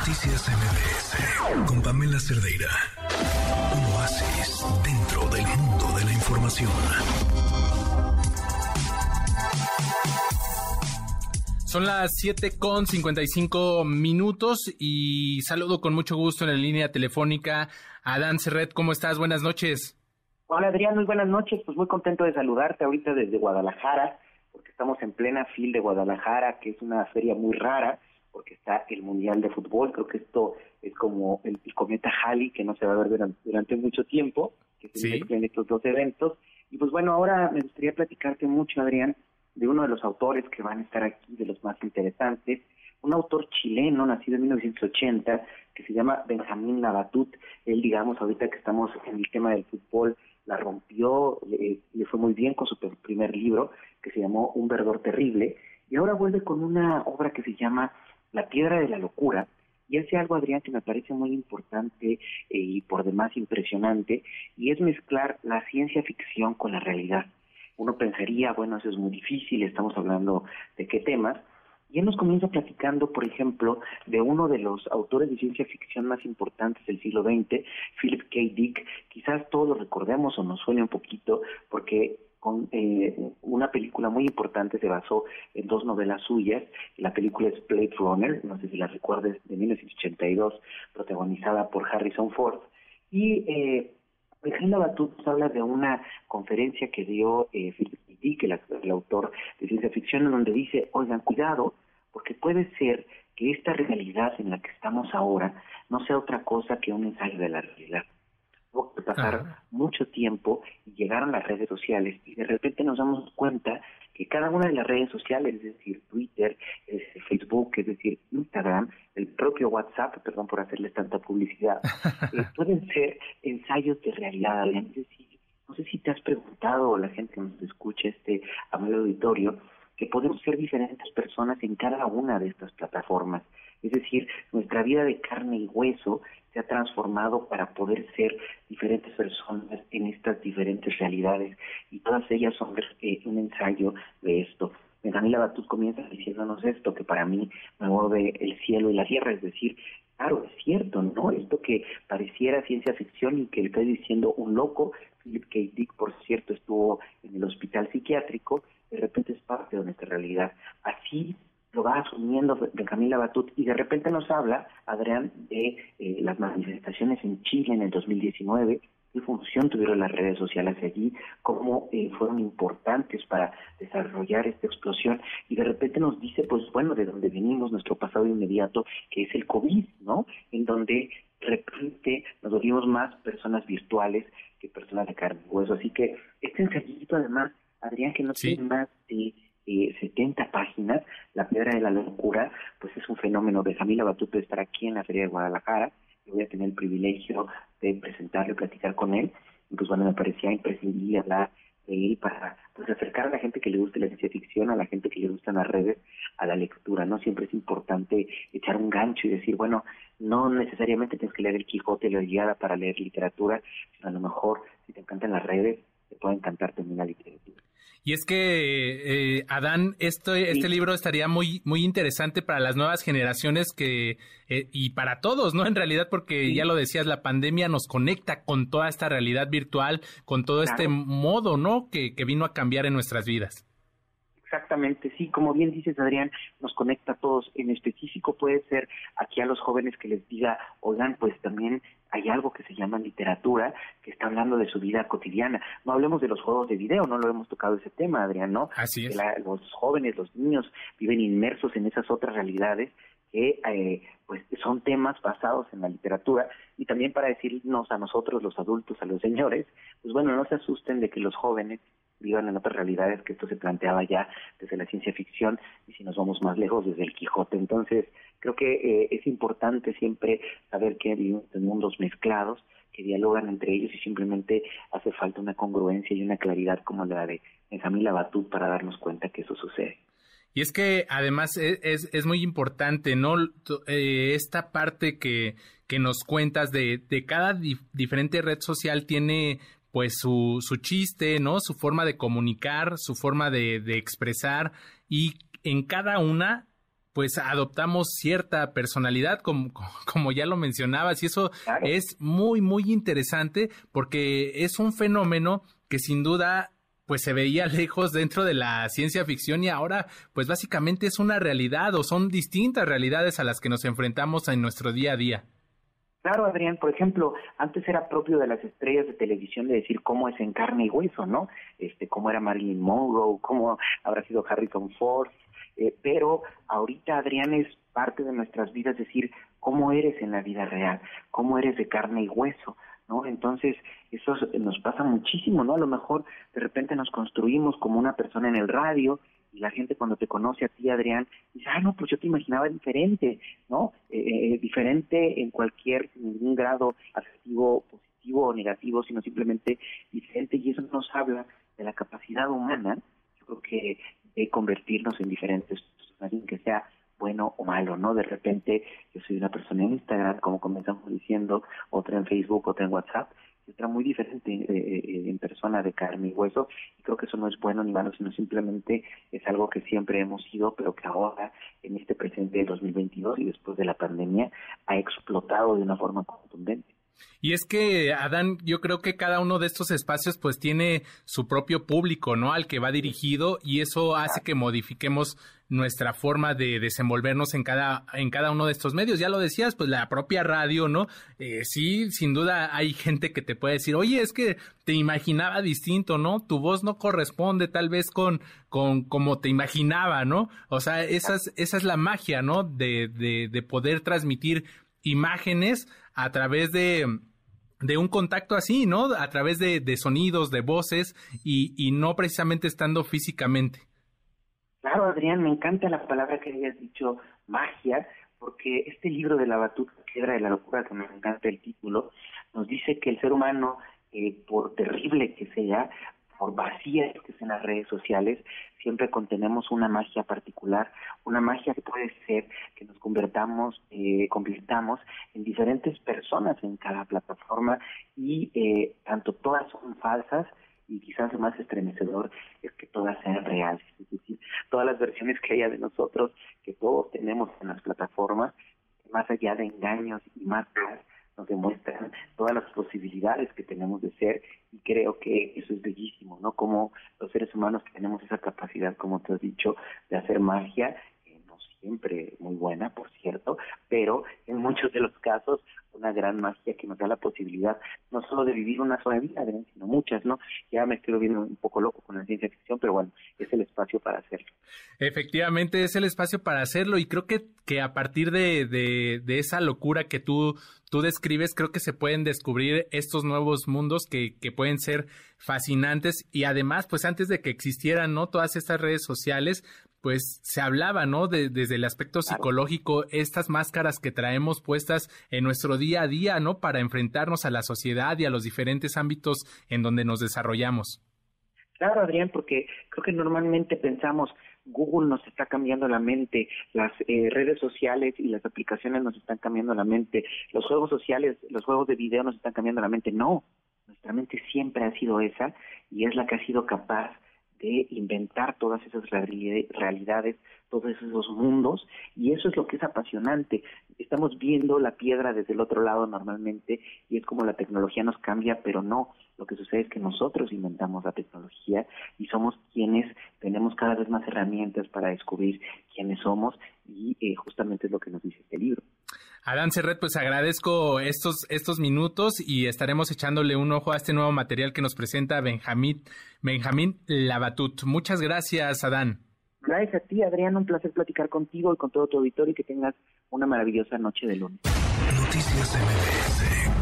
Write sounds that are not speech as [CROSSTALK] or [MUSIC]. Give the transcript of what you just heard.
Noticias MBS con Pamela Cerdeira. Un oasis dentro del mundo de la información. Son las 7 con 55 minutos y saludo con mucho gusto en la línea telefónica a Dan Serret. ¿Cómo estás? Buenas noches. Hola Adrián, muy buenas noches. Pues muy contento de saludarte ahorita desde Guadalajara, porque estamos en plena fil de Guadalajara, que es una feria muy rara, porque está el Mundial de Fútbol. Creo que esto es como el, cometa Halley, que no se va a ver durante, mucho tiempo, que se ¿Sí? en estos dos eventos. Y pues bueno, ahora me gustaría platicarte mucho, Adrián, de uno de los autores que van a estar aquí, de los más interesantes, un autor chileno nacido en 1980 que se llama Benjamín Labatut. Él, digamos, ahorita que estamos en el tema del fútbol, la rompió, le, fue muy bien con su primer libro que se llamó Un verdor terrible y ahora vuelve con una obra que se llama La piedra de la locura y hace algo, Adrián, que me parece muy importante eh, y por demás impresionante y es mezclar la ciencia ficción con la realidad. Uno pensaría, bueno, eso es muy difícil, estamos hablando de qué temas, y él nos comienza platicando, por ejemplo, de uno de los autores de ciencia ficción más importantes del siglo XX, Philip K. Dick. Quizás todos lo recordemos o nos suene un poquito, porque con eh, una película muy importante se basó en dos novelas suyas. La película es Blade Runner, no sé si la recuerdes, de 1982, protagonizada por Harrison Ford. Y eh, Alejandra Batut habla de una conferencia que dio eh, Philip. Dick, el autor de ciencia ficción, en donde dice, oigan, cuidado, porque puede ser que esta realidad en la que estamos ahora no sea otra cosa que un ensayo de la realidad. Que pasar mucho tiempo y llegaron las redes sociales y de repente nos damos cuenta que cada una de las redes sociales, es decir, Twitter, es Facebook, es decir, Instagram, el propio WhatsApp, perdón por hacerles tanta publicidad, [LAUGHS] eh, pueden ser ensayos de realidad. Es decir, no sé si te has preguntado o la gente que nos escucha este amable auditorio, que podemos ser diferentes personas en cada una de estas plataformas. Es decir, nuestra vida de carne y hueso se ha transformado para poder ser diferentes personas en estas diferentes realidades y todas ellas son eh, un ensayo de esto. Camila Batut comienza diciéndonos esto, que para mí me mueve el cielo y la tierra, es decir, claro, es cierto, ¿no? Esto que pareciera ciencia ficción y que le estoy diciendo un loco, Philip K. Dick, por cierto, estuvo en el hospital psiquiátrico, de repente es parte de nuestra realidad. Así lo va asumiendo de Camila Batut y de repente nos habla, Adrián, de eh, las manifestaciones en Chile en el 2019, qué función tuvieron las redes sociales allí, cómo eh, fueron importantes para desarrollar esta explosión y de repente nos dice, pues bueno, de dónde venimos, nuestro pasado inmediato, que es el COVID, ¿no? En donde de repente nos volvimos más personas virtuales que personas de carne y hueso. Así que este ensayito además Adrián, que no tiene más de 70 eh, páginas, La Piedra de la Locura, pues es un fenómeno. Jamila Batuto de estar aquí en la Feria de Guadalajara, y voy a tener el privilegio de presentarlo y platicar con él. Y pues bueno, me parecía imprescindible hablar de él para pues acercar a la gente que le guste la ciencia ficción, a la gente que le gustan las redes, a la lectura, ¿no? Siempre es importante echar un gancho y decir, bueno, no necesariamente tienes que leer el Quijote la guiada para leer literatura, sino a lo mejor si te encantan las redes, te puede encantar también la literatura. Y es que, eh, Adán, esto, este libro estaría muy, muy interesante para las nuevas generaciones que, eh, y para todos, ¿no? En realidad, porque ya lo decías, la pandemia nos conecta con toda esta realidad virtual, con todo este modo, ¿no? Que, que vino a cambiar en nuestras vidas. Exactamente, sí, como bien dices Adrián, nos conecta a todos. En específico puede ser aquí a los jóvenes que les diga, oigan, pues también hay algo que se llama literatura que está hablando de su vida cotidiana. No hablemos de los juegos de video, no lo hemos tocado ese tema, Adrián, ¿no? Así es. los jóvenes, los niños viven inmersos en esas otras realidades que eh, pues son temas basados en la literatura y también para decirnos a nosotros los adultos, a los señores, pues bueno, no se asusten de que los jóvenes vivan en otras realidades, que esto se planteaba ya desde la ciencia ficción y si nos vamos más lejos desde el Quijote. Entonces, creo que eh, es importante siempre saber que vivimos en mundos mezclados, que dialogan entre ellos y simplemente hace falta una congruencia y una claridad como la de Benjamín Labatut para darnos cuenta que eso sucede. Y es que además e, es, es, muy importante, ¿no? Eh, esta parte que, que nos cuentas de, de cada diferente red social tiene pues su, su chiste, ¿no? Su forma de comunicar, su forma de, de expresar y en cada una pues adoptamos cierta personalidad, como, [LAUGHS] como ya lo mencionabas, y eso es muy, muy interesante porque es un fenómeno que sin duda pues se veía [LAUGHS] lejos dentro de la ciencia ficción y ahora pues básicamente es una realidad o son distintas realidades a las que nos enfrentamos en nuestro día a día. Claro, Adrián, por ejemplo, antes era propio de las estrellas de televisión de decir cómo es en carne y hueso, ¿no? Este, cómo era Marilyn Monroe, cómo habrá sido Harrison Ford, eh, pero ahorita, Adrián, es parte de nuestras vidas decir cómo eres en la vida real, cómo eres de carne y hueso, ¿no? Entonces, eso nos pasa muchísimo, ¿no? A lo mejor de repente nos construimos como una persona en el radio y la gente cuando te conoce a ti, Adrián, dice, ah, no, pues yo te imaginaba diferente, ¿no? Eh, eh, diferente en cualquier, ningún grado afectivo positivo o negativo, sino simplemente diferente y eso nos habla de la capacidad humana, yo creo que de convertirnos en diferentes personas, que sea bueno o malo, ¿no? De repente yo soy una persona en Instagram, como comenzamos diciendo, otra en Facebook, otra en WhatsApp, muy diferente eh, eh, en persona de carne y hueso, y creo que eso no es bueno ni malo, sino simplemente es algo que siempre hemos sido, pero que ahora, en este presente del 2022 y después de la pandemia, ha explotado de una forma contundente. Y es que, Adán, yo creo que cada uno de estos espacios pues tiene su propio público, ¿no? Al que va dirigido y eso hace que modifiquemos nuestra forma de desenvolvernos en cada, en cada uno de estos medios. Ya lo decías, pues la propia radio, ¿no? Eh, sí, sin duda hay gente que te puede decir, oye, es que te imaginaba distinto, ¿no? Tu voz no corresponde tal vez con, con como te imaginaba, ¿no? O sea, esa es, esa es la magia, ¿no? De, de, de poder transmitir imágenes a través de, de un contacto así, ¿no? A través de, de sonidos, de voces y, y, no precisamente estando físicamente. Claro, Adrián, me encanta la palabra que hayas dicho, magia, porque este libro de la batuta, piedra de la locura, que me encanta el título, nos dice que el ser humano, eh, por terrible que sea, por vacías que sean las redes sociales, siempre contenemos una magia particular, una magia que puede ser que nos convertamos, eh, convirtamos en diferentes personas en cada plataforma y eh, tanto todas son falsas y quizás lo más estremecedor es que todas sean reales, todas las versiones que haya de nosotros, que todos tenemos en las plataformas, más allá de engaños y más nos demuestran todas las posibilidades que tenemos de ser y creo que eso es bellísimo, ¿no? Como los seres humanos tenemos esa capacidad, como te has dicho, de hacer magia, siempre muy buena, por cierto, pero en muchos de los casos una gran magia que nos da la posibilidad no solo de vivir una sola vida, sino muchas, ¿no? Ya me estoy viendo un poco loco con la ciencia ficción, pero bueno, es el espacio para hacerlo. Efectivamente, es el espacio para hacerlo y creo que, que a partir de, de, de esa locura que tú, tú describes, creo que se pueden descubrir estos nuevos mundos que, que pueden ser fascinantes y además, pues antes de que existieran, ¿no? Todas estas redes sociales, pues se hablaba, ¿no? De, desde el aspecto psicológico, estas máscaras que traemos puestas en nuestro día a día, ¿no? Para enfrentarnos a la sociedad y a los diferentes ámbitos en donde nos desarrollamos. Claro, Adrián, porque creo que normalmente pensamos, Google nos está cambiando la mente, las eh, redes sociales y las aplicaciones nos están cambiando la mente, los juegos sociales, los juegos de video nos están cambiando la mente. No, nuestra mente siempre ha sido esa y es la que ha sido capaz de inventar todas esas realidades, todos esos mundos, y eso es lo que es apasionante. Estamos viendo la piedra desde el otro lado normalmente, y es como la tecnología nos cambia, pero no, lo que sucede es que nosotros inventamos la tecnología y somos quienes tenemos cada vez más herramientas para descubrir quiénes somos, y eh, justamente es lo que nos dice este libro. Adán Serret, pues agradezco estos, estos minutos y estaremos echándole un ojo a este nuevo material que nos presenta Benjamín, Benjamín Labatut. Muchas gracias, Adán. Gracias a ti, Adrián. Un placer platicar contigo y con todo tu auditorio y que tengas una maravillosa noche de lunes. Noticias MBS